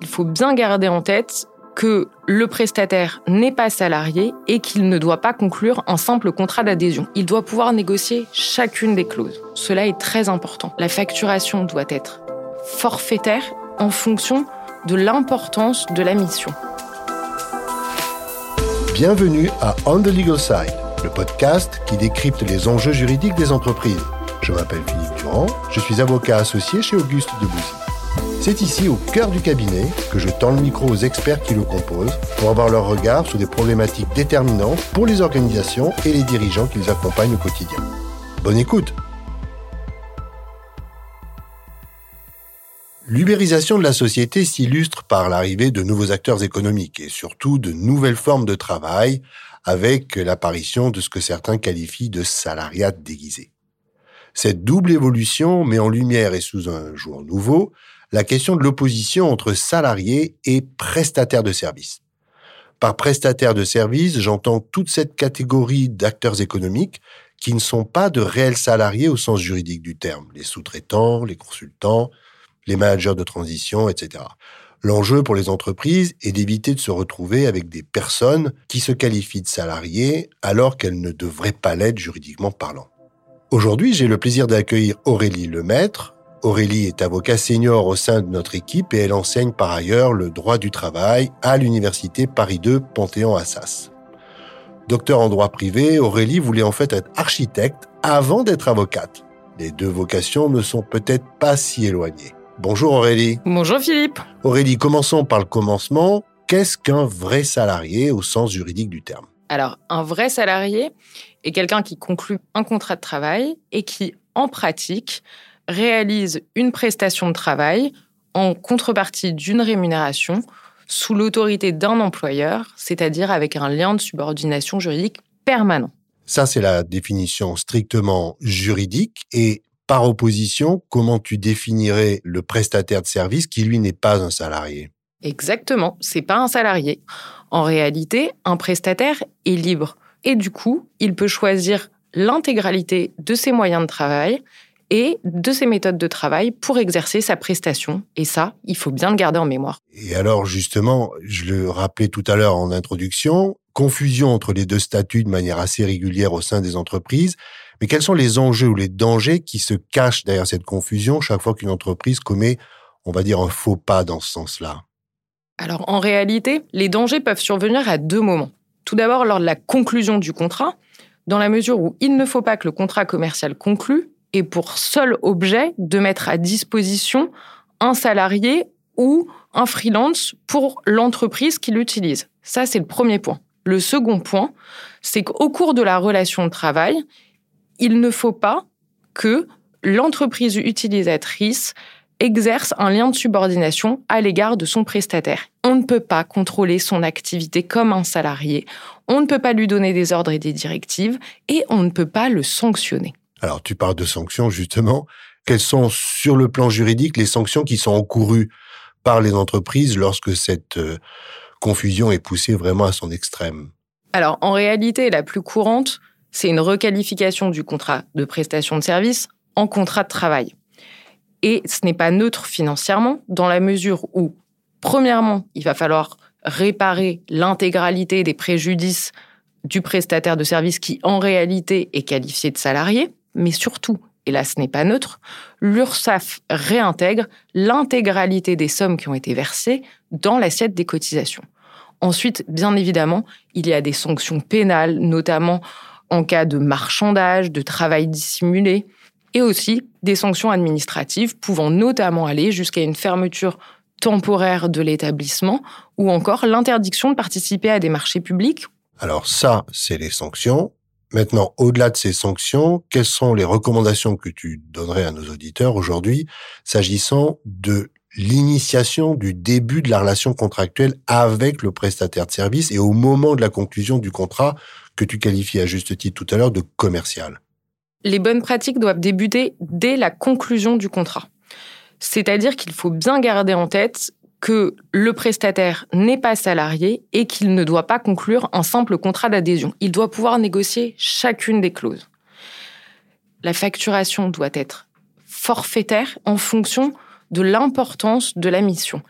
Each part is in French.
Il faut bien garder en tête que le prestataire n'est pas salarié et qu'il ne doit pas conclure un simple contrat d'adhésion. Il doit pouvoir négocier chacune des clauses. Cela est très important. La facturation doit être forfaitaire en fonction de l'importance de la mission. Bienvenue à On the Legal Side, le podcast qui décrypte les enjeux juridiques des entreprises. Je m'appelle Philippe Durand, je suis avocat associé chez Auguste Debussy. C'est ici, au cœur du cabinet, que je tends le micro aux experts qui le composent pour avoir leur regard sur des problématiques déterminantes pour les organisations et les dirigeants qui les accompagnent au quotidien. Bonne écoute L'ubérisation de la société s'illustre par l'arrivée de nouveaux acteurs économiques et surtout de nouvelles formes de travail avec l'apparition de ce que certains qualifient de salariat déguisé. Cette double évolution met en lumière et sous un jour nouveau la question de l'opposition entre salariés et prestataires de services. Par prestataires de services, j'entends toute cette catégorie d'acteurs économiques qui ne sont pas de réels salariés au sens juridique du terme, les sous-traitants, les consultants, les managers de transition, etc. L'enjeu pour les entreprises est d'éviter de se retrouver avec des personnes qui se qualifient de salariés alors qu'elles ne devraient pas l'être juridiquement parlant. Aujourd'hui, j'ai le plaisir d'accueillir Aurélie Lemaître, Aurélie est avocat senior au sein de notre équipe et elle enseigne par ailleurs le droit du travail à l'université Paris 2 Panthéon-Assas. Docteur en droit privé, Aurélie voulait en fait être architecte avant d'être avocate. Les deux vocations ne sont peut-être pas si éloignées. Bonjour Aurélie. Bonjour Philippe. Aurélie, commençons par le commencement. Qu'est-ce qu'un vrai salarié au sens juridique du terme? Alors, un vrai salarié est quelqu'un qui conclut un contrat de travail et qui, en pratique, réalise une prestation de travail en contrepartie d'une rémunération sous l'autorité d'un employeur, c'est-à-dire avec un lien de subordination juridique permanent. Ça, c'est la définition strictement juridique. Et par opposition, comment tu définirais le prestataire de service qui, lui, n'est pas un salarié? Exactement, c'est pas un salarié. En réalité, un prestataire est libre. Et du coup, il peut choisir l'intégralité de ses moyens de travail et de ses méthodes de travail pour exercer sa prestation. Et ça, il faut bien le garder en mémoire. Et alors, justement, je le rappelais tout à l'heure en introduction, confusion entre les deux statuts de manière assez régulière au sein des entreprises. Mais quels sont les enjeux ou les dangers qui se cachent derrière cette confusion chaque fois qu'une entreprise commet, on va dire, un faux pas dans ce sens-là? Alors, en réalité, les dangers peuvent survenir à deux moments. Tout d'abord, lors de la conclusion du contrat, dans la mesure où il ne faut pas que le contrat commercial conclue et pour seul objet de mettre à disposition un salarié ou un freelance pour l'entreprise qui l'utilise. Ça, c'est le premier point. Le second point, c'est qu'au cours de la relation de travail, il ne faut pas que l'entreprise utilisatrice exerce un lien de subordination à l'égard de son prestataire. On ne peut pas contrôler son activité comme un salarié, on ne peut pas lui donner des ordres et des directives, et on ne peut pas le sanctionner. Alors, tu parles de sanctions, justement. Quelles sont, sur le plan juridique, les sanctions qui sont encourues par les entreprises lorsque cette euh, confusion est poussée vraiment à son extrême? Alors, en réalité, la plus courante, c'est une requalification du contrat de prestation de service en contrat de travail. Et ce n'est pas neutre financièrement, dans la mesure où, premièrement, il va falloir réparer l'intégralité des préjudices du prestataire de service qui, en réalité, est qualifié de salarié mais surtout, et là ce n'est pas neutre, l'URSSAF réintègre l'intégralité des sommes qui ont été versées dans l'assiette des cotisations. Ensuite, bien évidemment, il y a des sanctions pénales, notamment en cas de marchandage, de travail dissimulé, et aussi des sanctions administratives pouvant notamment aller jusqu'à une fermeture temporaire de l'établissement ou encore l'interdiction de participer à des marchés publics. Alors ça, c'est les sanctions. Maintenant, au-delà de ces sanctions, quelles sont les recommandations que tu donnerais à nos auditeurs aujourd'hui s'agissant de l'initiation du début de la relation contractuelle avec le prestataire de service et au moment de la conclusion du contrat que tu qualifies à juste titre tout à l'heure de commercial? Les bonnes pratiques doivent débuter dès la conclusion du contrat. C'est-à-dire qu'il faut bien garder en tête que le prestataire n'est pas salarié et qu'il ne doit pas conclure un simple contrat d'adhésion. Il doit pouvoir négocier chacune des clauses. La facturation doit être forfaitaire en fonction de l'importance de la mission.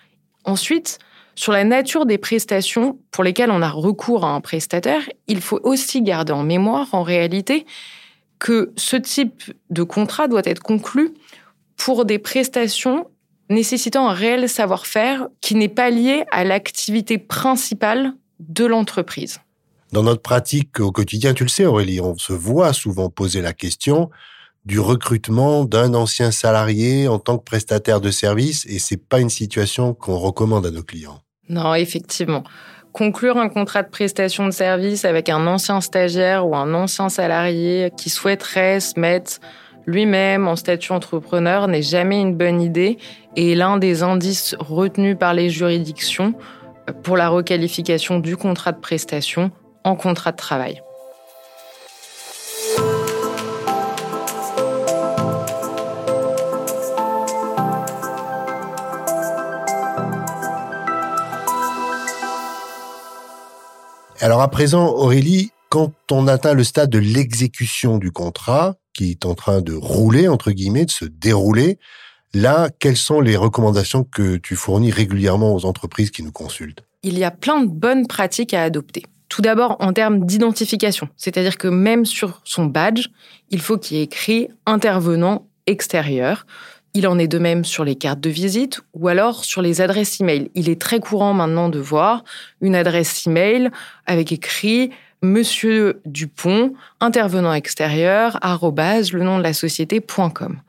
Ensuite, sur la nature des prestations pour lesquelles on a recours à un prestataire, il faut aussi garder en mémoire, en réalité, que ce type de contrat doit être conclu pour des prestations nécessitant un réel savoir-faire qui n'est pas lié à l'activité principale de l'entreprise. Dans notre pratique au quotidien, tu le sais Aurélie, on se voit souvent poser la question du recrutement d'un ancien salarié en tant que prestataire de service et c'est pas une situation qu'on recommande à nos clients. Non, effectivement. Conclure un contrat de prestation de service avec un ancien stagiaire ou un ancien salarié qui souhaiterait se mettre lui-même en statut entrepreneur n'est jamais une bonne idée et l'un des indices retenus par les juridictions pour la requalification du contrat de prestation en contrat de travail. Alors à présent, Aurélie, quand on atteint le stade de l'exécution du contrat, qui est en train de rouler, entre guillemets, de se dérouler, là, quelles sont les recommandations que tu fournis régulièrement aux entreprises qui nous consultent? Il y a plein de bonnes pratiques à adopter. Tout d'abord en termes d'identification, c'est-à-dire que même sur son badge, il faut qu'il y ait écrit intervenant extérieur. Il en est de même sur les cartes de visite ou alors sur les adresses e-mail. Il est très courant maintenant de voir une adresse e-mail avec écrit Monsieur Dupont, intervenant extérieur, arrobase, le nom de la société.com.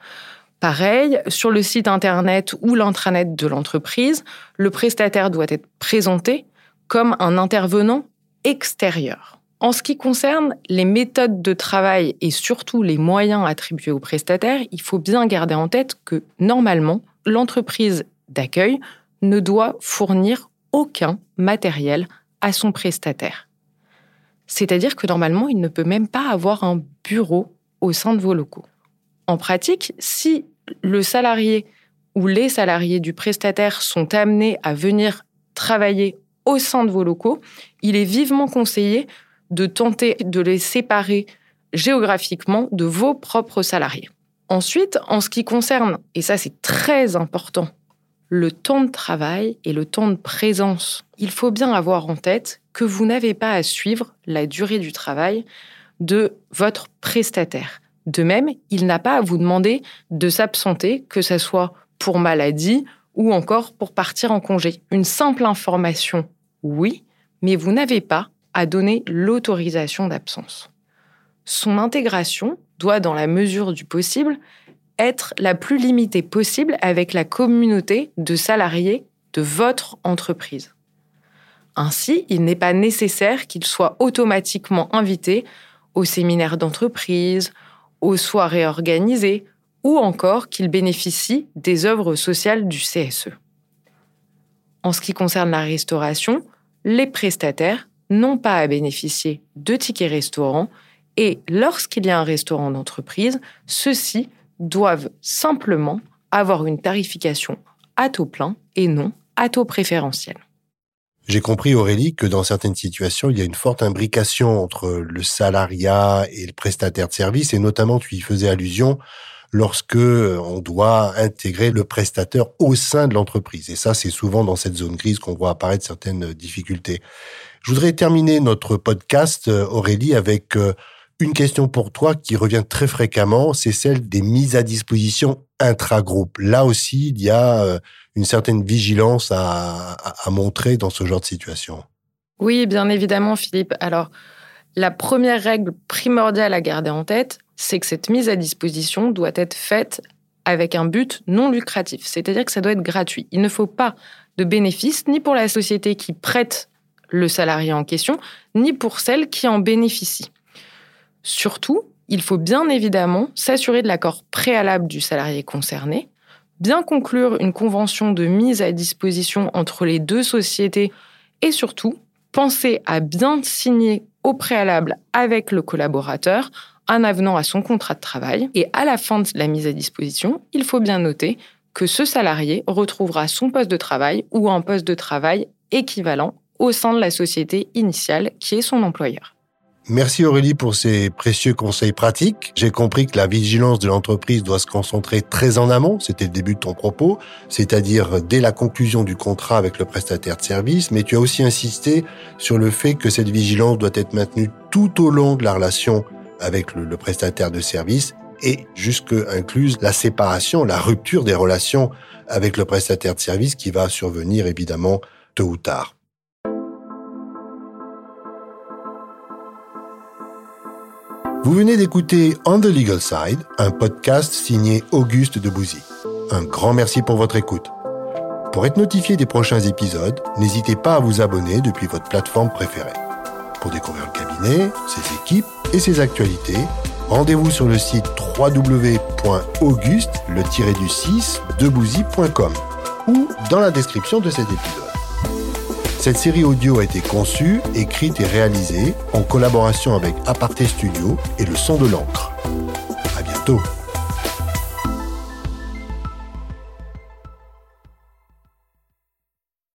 Pareil, sur le site internet ou l'intranet de l'entreprise, le prestataire doit être présenté comme un intervenant extérieur. En ce qui concerne les méthodes de travail et surtout les moyens attribués aux prestataires, il faut bien garder en tête que normalement, l'entreprise d'accueil ne doit fournir aucun matériel à son prestataire. C'est-à-dire que normalement, il ne peut même pas avoir un bureau au sein de vos locaux. En pratique, si le salarié ou les salariés du prestataire sont amenés à venir travailler au sein de vos locaux, il est vivement conseillé de tenter de les séparer géographiquement de vos propres salariés. Ensuite, en ce qui concerne, et ça c'est très important, le temps de travail et le temps de présence, il faut bien avoir en tête que vous n'avez pas à suivre la durée du travail de votre prestataire. De même, il n'a pas à vous demander de s'absenter, que ce soit pour maladie ou encore pour partir en congé. Une simple information, oui, mais vous n'avez pas à donner l'autorisation d'absence. Son intégration doit, dans la mesure du possible, être la plus limitée possible avec la communauté de salariés de votre entreprise. Ainsi, il n'est pas nécessaire qu'il soit automatiquement invité aux séminaires d'entreprise, aux soirées organisées ou encore qu'il bénéficie des œuvres sociales du CSE. En ce qui concerne la restauration, les prestataires n'ont pas à bénéficier de tickets restaurants et lorsqu'il y a un restaurant d'entreprise, ceux-ci doivent simplement avoir une tarification à taux plein et non à taux préférentiel. J'ai compris, Aurélie, que dans certaines situations, il y a une forte imbrication entre le salariat et le prestataire de service, et notamment, tu y faisais allusion, lorsque on doit intégrer le prestataire au sein de l'entreprise. Et ça, c'est souvent dans cette zone grise qu'on voit apparaître certaines difficultés. Je voudrais terminer notre podcast, euh, Aurélie, avec euh, une question pour toi qui revient très fréquemment, c'est celle des mises à disposition intra-groupe. Là aussi, il y a euh, une certaine vigilance à, montrer dans ce genre de situation. Oui, bien évidemment, Philippe. Alors, la première règle primordiale à garder en tête, c'est que cette mise à disposition doit être faite avec un but non lucratif, c'est-à-dire que ça doit être gratuit. Il ne faut pas de bénéfice ni pour la société qui prête le salarié en question, ni pour celle qui en bénéficie. Surtout, il faut bien évidemment s'assurer de l'accord préalable du salarié concerné, bien conclure une convention de mise à disposition entre les deux sociétés et surtout penser à bien signer au préalable avec le collaborateur un avenant à son contrat de travail et à la fin de la mise à disposition, il faut bien noter que ce salarié retrouvera son poste de travail ou un poste de travail équivalent au sein de la société initiale qui est son employeur. Merci Aurélie pour ces précieux conseils pratiques. J'ai compris que la vigilance de l'entreprise doit se concentrer très en amont, c'était le début de ton propos, c'est-à-dire dès la conclusion du contrat avec le prestataire de service, mais tu as aussi insisté sur le fait que cette vigilance doit être maintenue tout au long de la relation avec le, prestataire de service et jusque incluse la séparation, la rupture des relations avec le prestataire de service qui va survenir évidemment tôt ou tard. Vous venez d'écouter On the Legal Side, un podcast signé Auguste Debouzy. Un grand merci pour votre écoute. Pour être notifié des prochains épisodes, n'hésitez pas à vous abonner depuis votre plateforme préférée. Pour découvrir le cabinet, ses équipes et ses actualités, rendez-vous sur le site www.auguste le du 6 debouzy.com ou dans la description de cet épisode. Cette série audio a été conçue, écrite et réalisée en collaboration avec Aparté Studio et le son de l'encre. À bientôt.